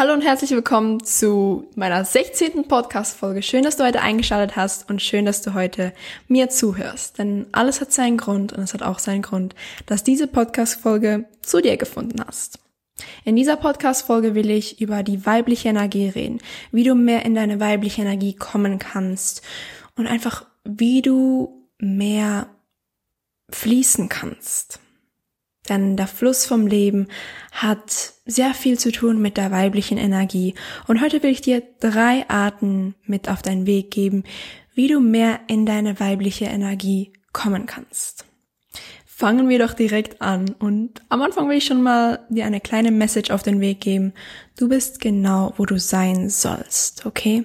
Hallo und herzlich willkommen zu meiner 16. Podcast-Folge. Schön, dass du heute eingeschaltet hast und schön, dass du heute mir zuhörst. Denn alles hat seinen Grund und es hat auch seinen Grund, dass diese Podcast-Folge zu dir gefunden hast. In dieser Podcast-Folge will ich über die weibliche Energie reden, wie du mehr in deine weibliche Energie kommen kannst und einfach wie du mehr fließen kannst. Denn der Fluss vom Leben hat sehr viel zu tun mit der weiblichen Energie. Und heute will ich dir drei Arten mit auf deinen Weg geben, wie du mehr in deine weibliche Energie kommen kannst. Fangen wir doch direkt an. Und am Anfang will ich schon mal dir eine kleine Message auf den Weg geben. Du bist genau, wo du sein sollst, okay?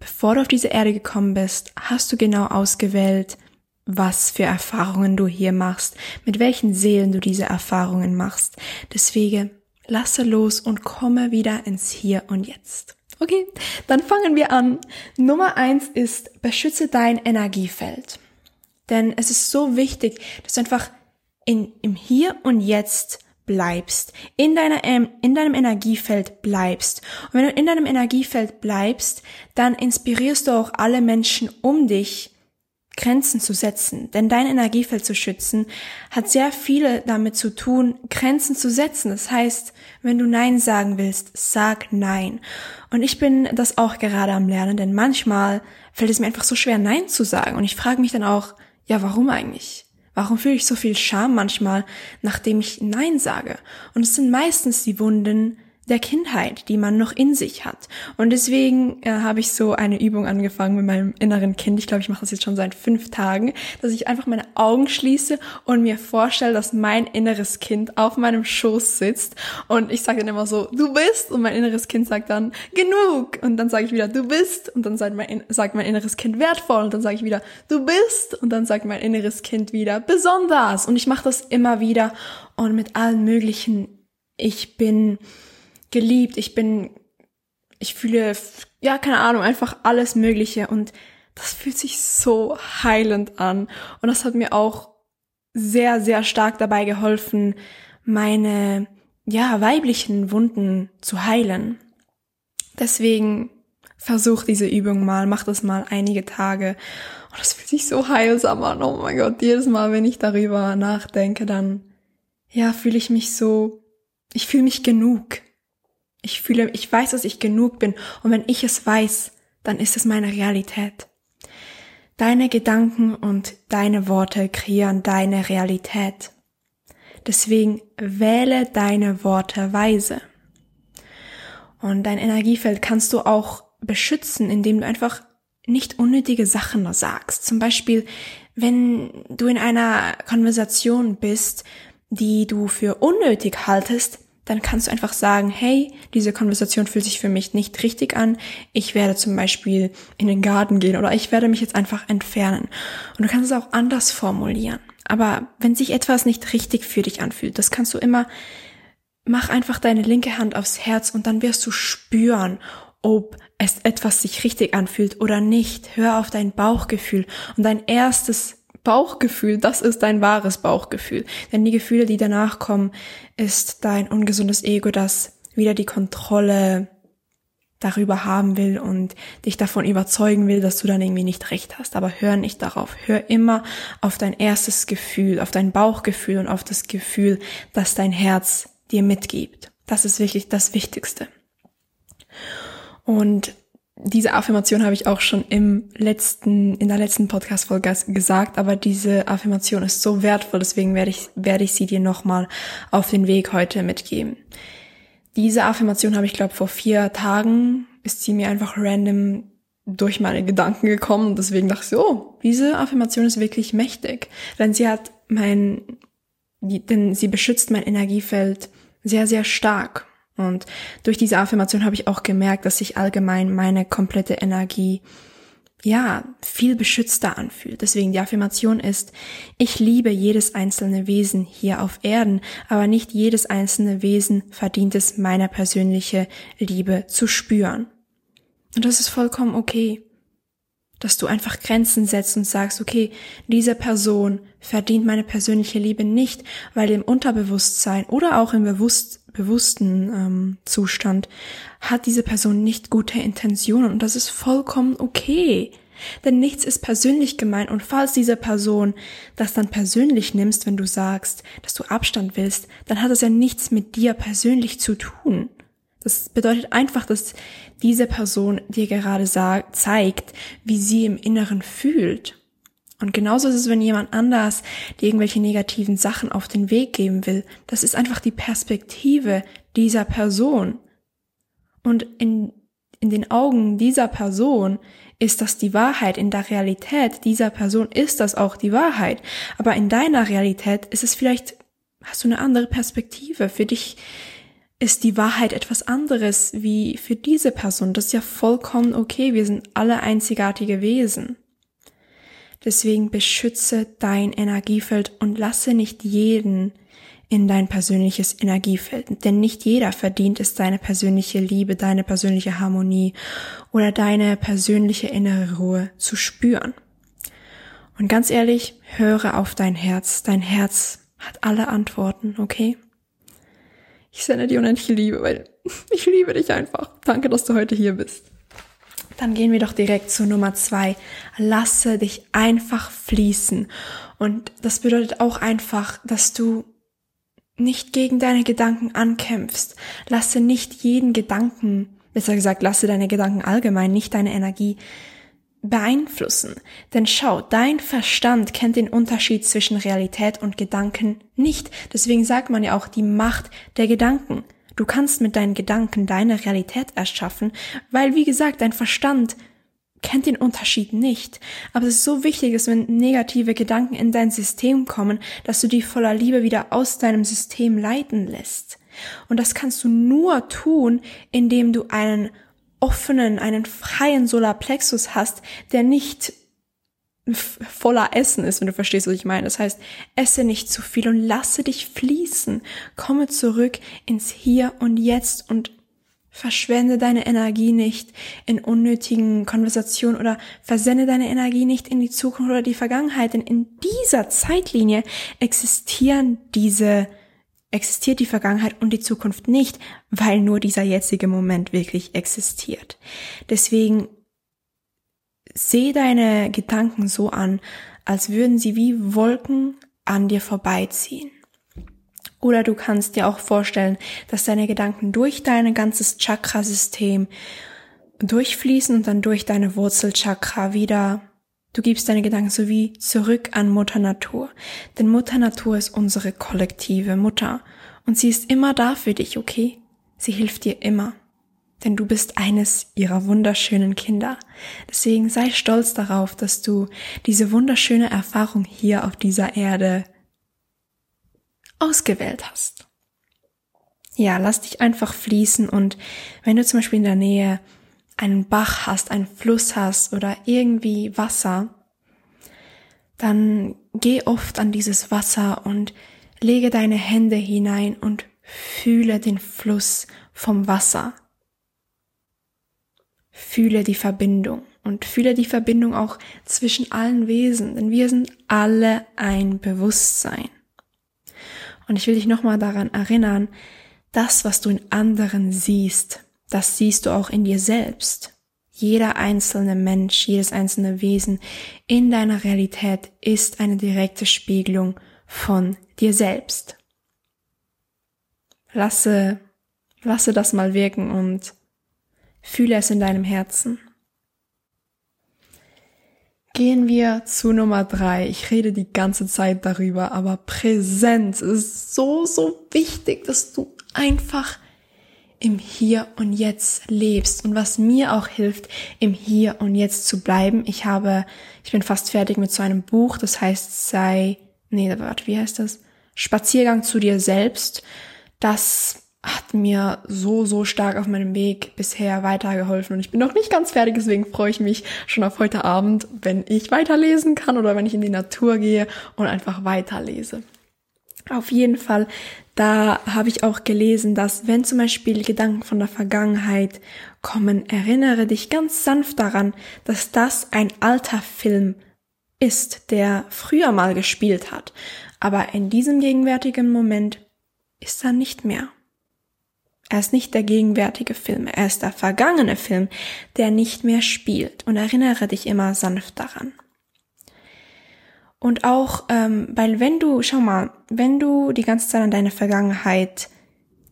Bevor du auf diese Erde gekommen bist, hast du genau ausgewählt, was für Erfahrungen du hier machst, mit welchen Seelen du diese Erfahrungen machst. Deswegen lasse los und komme wieder ins Hier und Jetzt. Okay, dann fangen wir an. Nummer eins ist, beschütze dein Energiefeld. Denn es ist so wichtig, dass du einfach in, im Hier und Jetzt bleibst, in deiner, in deinem Energiefeld bleibst. Und wenn du in deinem Energiefeld bleibst, dann inspirierst du auch alle Menschen um dich, Grenzen zu setzen. Denn dein Energiefeld zu schützen hat sehr viele damit zu tun, Grenzen zu setzen. Das heißt, wenn du Nein sagen willst, sag Nein. Und ich bin das auch gerade am Lernen, denn manchmal fällt es mir einfach so schwer, Nein zu sagen. Und ich frage mich dann auch, ja, warum eigentlich? Warum fühle ich so viel Scham manchmal, nachdem ich Nein sage? Und es sind meistens die Wunden, der Kindheit, die man noch in sich hat. Und deswegen äh, habe ich so eine Übung angefangen mit meinem inneren Kind. Ich glaube, ich mache das jetzt schon seit fünf Tagen, dass ich einfach meine Augen schließe und mir vorstelle, dass mein inneres Kind auf meinem Schoß sitzt. Und ich sage dann immer so, du bist. Und mein inneres Kind sagt dann, genug. Und dann sage ich wieder, du bist. Und dann sagt mein, sagt mein inneres Kind wertvoll. Und dann sage ich wieder, du bist. Und dann sagt mein inneres Kind wieder, besonders. Und ich mache das immer wieder. Und mit allen möglichen, ich bin geliebt, ich bin, ich fühle, ja, keine Ahnung, einfach alles Mögliche und das fühlt sich so heilend an. Und das hat mir auch sehr, sehr stark dabei geholfen, meine, ja, weiblichen Wunden zu heilen. Deswegen versuch diese Übung mal, mach das mal einige Tage. Und das fühlt sich so heilsam an. Oh mein Gott, jedes Mal, wenn ich darüber nachdenke, dann, ja, fühle ich mich so, ich fühle mich genug. Ich fühle, ich weiß, dass ich genug bin. Und wenn ich es weiß, dann ist es meine Realität. Deine Gedanken und deine Worte kreieren deine Realität. Deswegen wähle deine Worte weise. Und dein Energiefeld kannst du auch beschützen, indem du einfach nicht unnötige Sachen sagst. Zum Beispiel, wenn du in einer Konversation bist, die du für unnötig haltest, dann kannst du einfach sagen, hey, diese Konversation fühlt sich für mich nicht richtig an. Ich werde zum Beispiel in den Garten gehen oder ich werde mich jetzt einfach entfernen. Und du kannst es auch anders formulieren. Aber wenn sich etwas nicht richtig für dich anfühlt, das kannst du immer, mach einfach deine linke Hand aufs Herz und dann wirst du spüren, ob es etwas sich richtig anfühlt oder nicht. Hör auf dein Bauchgefühl und dein erstes Bauchgefühl, das ist dein wahres Bauchgefühl. Denn die Gefühle, die danach kommen, ist dein ungesundes Ego, das wieder die Kontrolle darüber haben will und dich davon überzeugen will, dass du dann irgendwie nicht recht hast. Aber hör nicht darauf. Hör immer auf dein erstes Gefühl, auf dein Bauchgefühl und auf das Gefühl, das dein Herz dir mitgibt. Das ist wirklich das Wichtigste. Und diese Affirmation habe ich auch schon im letzten, in der letzten Podcast-Folge gesagt, aber diese Affirmation ist so wertvoll, deswegen werde ich, werde ich sie dir nochmal auf den Weg heute mitgeben. Diese Affirmation habe ich, glaube vor vier Tagen, ist sie mir einfach random durch meine Gedanken gekommen und deswegen dachte ich, oh, diese Affirmation ist wirklich mächtig, denn sie hat mein, denn sie beschützt mein Energiefeld sehr, sehr stark und durch diese Affirmation habe ich auch gemerkt, dass sich allgemein meine komplette Energie ja, viel beschützter anfühlt. Deswegen die Affirmation ist, ich liebe jedes einzelne Wesen hier auf Erden, aber nicht jedes einzelne Wesen verdient es, meine persönliche Liebe zu spüren. Und das ist vollkommen okay dass du einfach Grenzen setzt und sagst, okay, diese Person verdient meine persönliche Liebe nicht, weil im Unterbewusstsein oder auch im Bewusst bewussten ähm, Zustand, hat diese Person nicht gute Intentionen und das ist vollkommen okay. Denn nichts ist persönlich gemeint und falls diese Person das dann persönlich nimmst, wenn du sagst, dass du Abstand willst, dann hat das ja nichts mit dir persönlich zu tun. Das bedeutet einfach, dass diese Person dir gerade sagt, zeigt, wie sie im Inneren fühlt. Und genauso ist es, wenn jemand anders dir irgendwelche negativen Sachen auf den Weg geben will. Das ist einfach die Perspektive dieser Person. Und in, in den Augen dieser Person ist das die Wahrheit. In der Realität dieser Person ist das auch die Wahrheit. Aber in deiner Realität ist es vielleicht, hast du eine andere Perspektive. Für dich ist die Wahrheit etwas anderes wie für diese Person. Das ist ja vollkommen okay. Wir sind alle einzigartige Wesen. Deswegen beschütze dein Energiefeld und lasse nicht jeden in dein persönliches Energiefeld. Denn nicht jeder verdient es, deine persönliche Liebe, deine persönliche Harmonie oder deine persönliche innere Ruhe zu spüren. Und ganz ehrlich, höre auf dein Herz. Dein Herz hat alle Antworten, okay? Ich sende dir unendliche Liebe, weil ich liebe dich einfach. Danke, dass du heute hier bist. Dann gehen wir doch direkt zu Nummer zwei. Lasse dich einfach fließen. Und das bedeutet auch einfach, dass du nicht gegen deine Gedanken ankämpfst. Lasse nicht jeden Gedanken, besser gesagt, lasse deine Gedanken allgemein, nicht deine Energie beeinflussen. Denn schau, dein Verstand kennt den Unterschied zwischen Realität und Gedanken nicht. Deswegen sagt man ja auch die Macht der Gedanken. Du kannst mit deinen Gedanken deine Realität erschaffen, weil, wie gesagt, dein Verstand kennt den Unterschied nicht. Aber es ist so wichtig, dass wenn negative Gedanken in dein System kommen, dass du die voller Liebe wieder aus deinem System leiten lässt. Und das kannst du nur tun, indem du einen offenen, einen freien Solarplexus hast, der nicht voller Essen ist, wenn du verstehst, was ich meine. Das heißt, esse nicht zu viel und lasse dich fließen. Komme zurück ins Hier und Jetzt und verschwende deine Energie nicht in unnötigen Konversationen oder versende deine Energie nicht in die Zukunft oder die Vergangenheit, denn in dieser Zeitlinie existieren diese existiert die Vergangenheit und die Zukunft nicht, weil nur dieser jetzige Moment wirklich existiert. Deswegen Seh deine Gedanken so an, als würden sie wie Wolken an dir vorbeiziehen. Oder du kannst dir auch vorstellen, dass deine Gedanken durch dein ganzes Chakrasystem durchfließen und dann durch deine Wurzelchakra wieder Du gibst deine Gedanken so wie zurück an Mutter Natur. Denn Mutter Natur ist unsere kollektive Mutter. Und sie ist immer da für dich, okay? Sie hilft dir immer denn du bist eines ihrer wunderschönen Kinder. Deswegen sei stolz darauf, dass du diese wunderschöne Erfahrung hier auf dieser Erde ausgewählt hast. Ja, lass dich einfach fließen und wenn du zum Beispiel in der Nähe einen Bach hast, einen Fluss hast oder irgendwie Wasser, dann geh oft an dieses Wasser und lege deine Hände hinein und fühle den Fluss vom Wasser. Fühle die Verbindung und fühle die Verbindung auch zwischen allen Wesen, denn wir sind alle ein Bewusstsein. Und ich will dich nochmal daran erinnern, das, was du in anderen siehst, das siehst du auch in dir selbst. Jeder einzelne Mensch, jedes einzelne Wesen in deiner Realität ist eine direkte Spiegelung von dir selbst. Lasse, lasse das mal wirken und Fühle es in deinem Herzen. Gehen wir zu Nummer drei. Ich rede die ganze Zeit darüber, aber Präsenz ist so, so wichtig, dass du einfach im Hier und Jetzt lebst. Und was mir auch hilft, im Hier und Jetzt zu bleiben. Ich habe, ich bin fast fertig mit so einem Buch, das heißt sei, nee, warte, wie heißt das? Spaziergang zu dir selbst. Das hat mir so, so stark auf meinem Weg bisher weitergeholfen und ich bin noch nicht ganz fertig, deswegen freue ich mich schon auf heute Abend, wenn ich weiterlesen kann oder wenn ich in die Natur gehe und einfach weiterlese. Auf jeden Fall, da habe ich auch gelesen, dass wenn zum Beispiel Gedanken von der Vergangenheit kommen, erinnere dich ganz sanft daran, dass das ein alter Film ist, der früher mal gespielt hat. Aber in diesem gegenwärtigen Moment ist er nicht mehr. Er ist nicht der gegenwärtige Film, er ist der vergangene Film, der nicht mehr spielt. Und erinnere dich immer sanft daran. Und auch, ähm, weil wenn du, schau mal, wenn du die ganze Zeit an deine Vergangenheit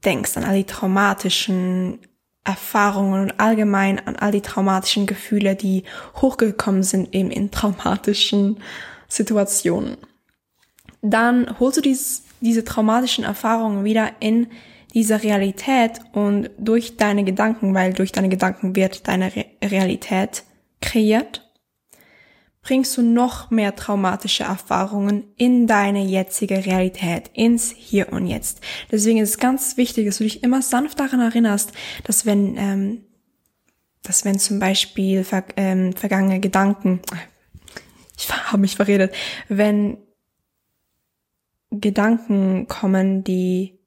denkst, an all die traumatischen Erfahrungen und allgemein an all die traumatischen Gefühle, die hochgekommen sind eben in traumatischen Situationen, dann holst du dies, diese traumatischen Erfahrungen wieder in diese Realität und durch deine Gedanken, weil durch deine Gedanken wird deine Re Realität kreiert, bringst du noch mehr traumatische Erfahrungen in deine jetzige Realität, ins Hier und Jetzt. Deswegen ist es ganz wichtig, dass du dich immer sanft daran erinnerst, dass wenn, ähm, dass wenn zum Beispiel ver ähm, vergangene Gedanken, ich habe mich verredet, wenn Gedanken kommen, die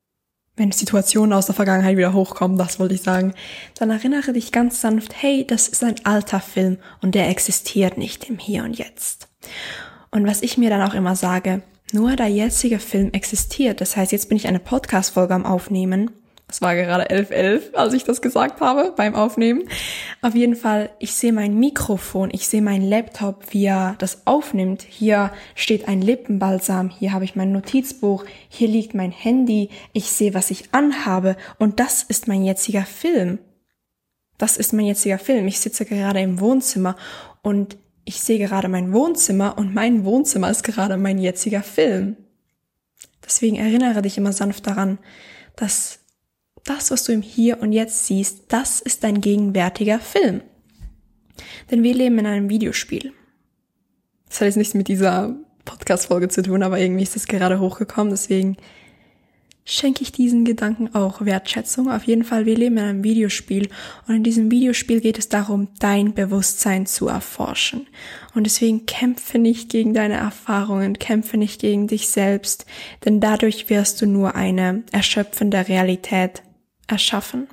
wenn Situationen aus der Vergangenheit wieder hochkommen, das wollte ich sagen, dann erinnere dich ganz sanft, hey, das ist ein alter Film und der existiert nicht im Hier und Jetzt. Und was ich mir dann auch immer sage, nur der jetzige Film existiert. Das heißt, jetzt bin ich eine Podcast-Folge am Aufnehmen es war gerade 11.11, als ich das gesagt habe beim Aufnehmen. Auf jeden Fall, ich sehe mein Mikrofon, ich sehe mein Laptop, wie er das aufnimmt. Hier steht ein Lippenbalsam, hier habe ich mein Notizbuch, hier liegt mein Handy, ich sehe, was ich anhabe und das ist mein jetziger Film. Das ist mein jetziger Film. Ich sitze gerade im Wohnzimmer und ich sehe gerade mein Wohnzimmer und mein Wohnzimmer ist gerade mein jetziger Film. Deswegen erinnere dich immer sanft daran, dass das, was du im Hier und Jetzt siehst, das ist dein gegenwärtiger Film. Denn wir leben in einem Videospiel. Das hat jetzt nichts mit dieser Podcast-Folge zu tun, aber irgendwie ist das gerade hochgekommen, deswegen schenke ich diesen Gedanken auch Wertschätzung. Auf jeden Fall, wir leben in einem Videospiel und in diesem Videospiel geht es darum, dein Bewusstsein zu erforschen. Und deswegen kämpfe nicht gegen deine Erfahrungen, kämpfe nicht gegen dich selbst, denn dadurch wirst du nur eine erschöpfende Realität erschaffen.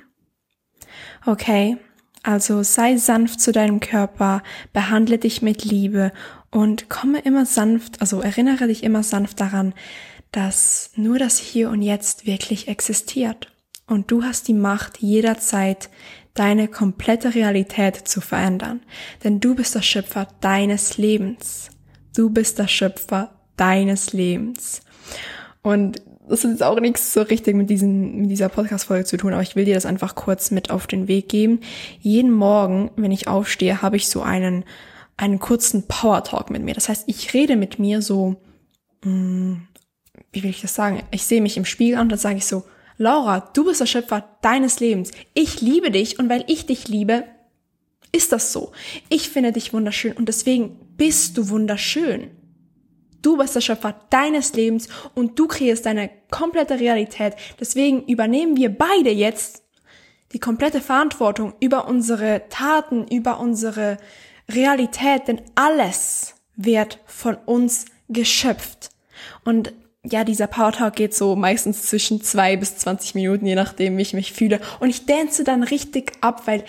Okay, also sei sanft zu deinem Körper, behandle dich mit Liebe und komme immer sanft, also erinnere dich immer sanft daran, dass nur das Hier und Jetzt wirklich existiert. Und du hast die Macht, jederzeit deine komplette Realität zu verändern. Denn du bist der Schöpfer deines Lebens. Du bist der Schöpfer deines Lebens. Und das hat jetzt auch nichts so richtig mit, diesen, mit dieser Podcast-Folge zu tun, aber ich will dir das einfach kurz mit auf den Weg geben. Jeden Morgen, wenn ich aufstehe, habe ich so einen, einen kurzen Power-Talk mit mir. Das heißt, ich rede mit mir so, mh, hm, wie will ich das sagen? Ich sehe mich im Spiegel an und dann sage ich so, Laura, du bist der Schöpfer deines Lebens. Ich liebe dich und weil ich dich liebe, ist das so. Ich finde dich wunderschön und deswegen bist du wunderschön. Du bist der Schöpfer deines Lebens und du kreierst deine komplette Realität. Deswegen übernehmen wir beide jetzt die komplette Verantwortung über unsere Taten, über unsere Realität, denn alles wird von uns geschöpft. Und ja, dieser Power Talk geht so meistens zwischen zwei bis zwanzig Minuten, je nachdem, wie ich mich fühle. Und ich dance dann richtig ab, weil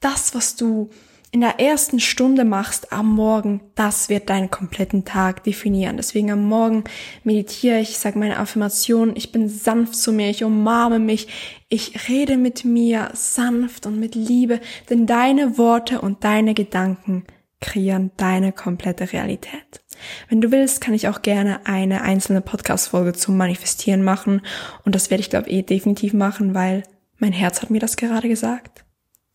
das, was du in der ersten Stunde machst am Morgen, das wird deinen kompletten Tag definieren. Deswegen am Morgen meditiere ich, sage meine Affirmation, ich bin sanft zu mir, ich umarme mich, ich rede mit mir sanft und mit Liebe, denn deine Worte und deine Gedanken kreieren deine komplette Realität. Wenn du willst, kann ich auch gerne eine einzelne Podcast-Folge zum Manifestieren machen und das werde ich glaube eh definitiv machen, weil mein Herz hat mir das gerade gesagt.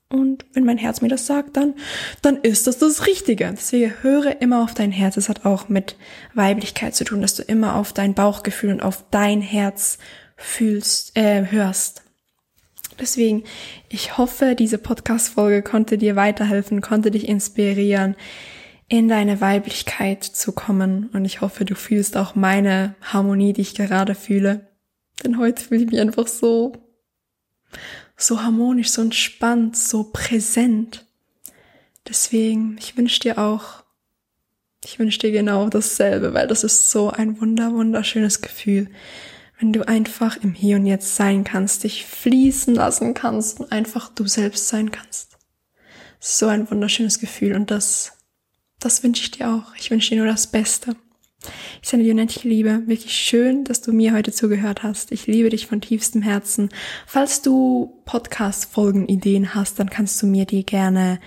Und wenn mein Herz mir das sagt, dann, dann ist das das Richtige. Deswegen höre immer auf dein Herz. Es hat auch mit Weiblichkeit zu tun, dass du immer auf dein Bauchgefühl und auf dein Herz fühlst, äh, hörst. Deswegen, ich hoffe, diese Podcast-Folge konnte dir weiterhelfen, konnte dich inspirieren, in deine Weiblichkeit zu kommen. Und ich hoffe, du fühlst auch meine Harmonie, die ich gerade fühle. Denn heute fühle ich mich einfach so so harmonisch, so entspannt, so präsent. Deswegen, ich wünsche dir auch, ich wünsche dir genau dasselbe, weil das ist so ein wunder, wunderschönes Gefühl, wenn du einfach im Hier und Jetzt sein kannst, dich fließen lassen kannst und einfach du selbst sein kannst. So ein wunderschönes Gefühl und das, das wünsche ich dir auch. Ich wünsche dir nur das Beste. Ich sende dir unendliche Liebe. Wirklich schön, dass du mir heute zugehört hast. Ich liebe dich von tiefstem Herzen. Falls du Podcast-Folgen-Ideen hast, dann kannst du mir die gerne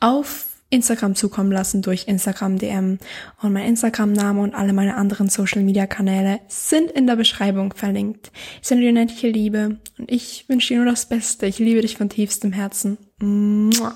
auf Instagram zukommen lassen durch Instagram DM. Und mein Instagram-Name und alle meine anderen Social-Media-Kanäle sind in der Beschreibung verlinkt. Ich sende dir unendliche Liebe und ich wünsche dir nur das Beste. Ich liebe dich von tiefstem Herzen. Mua.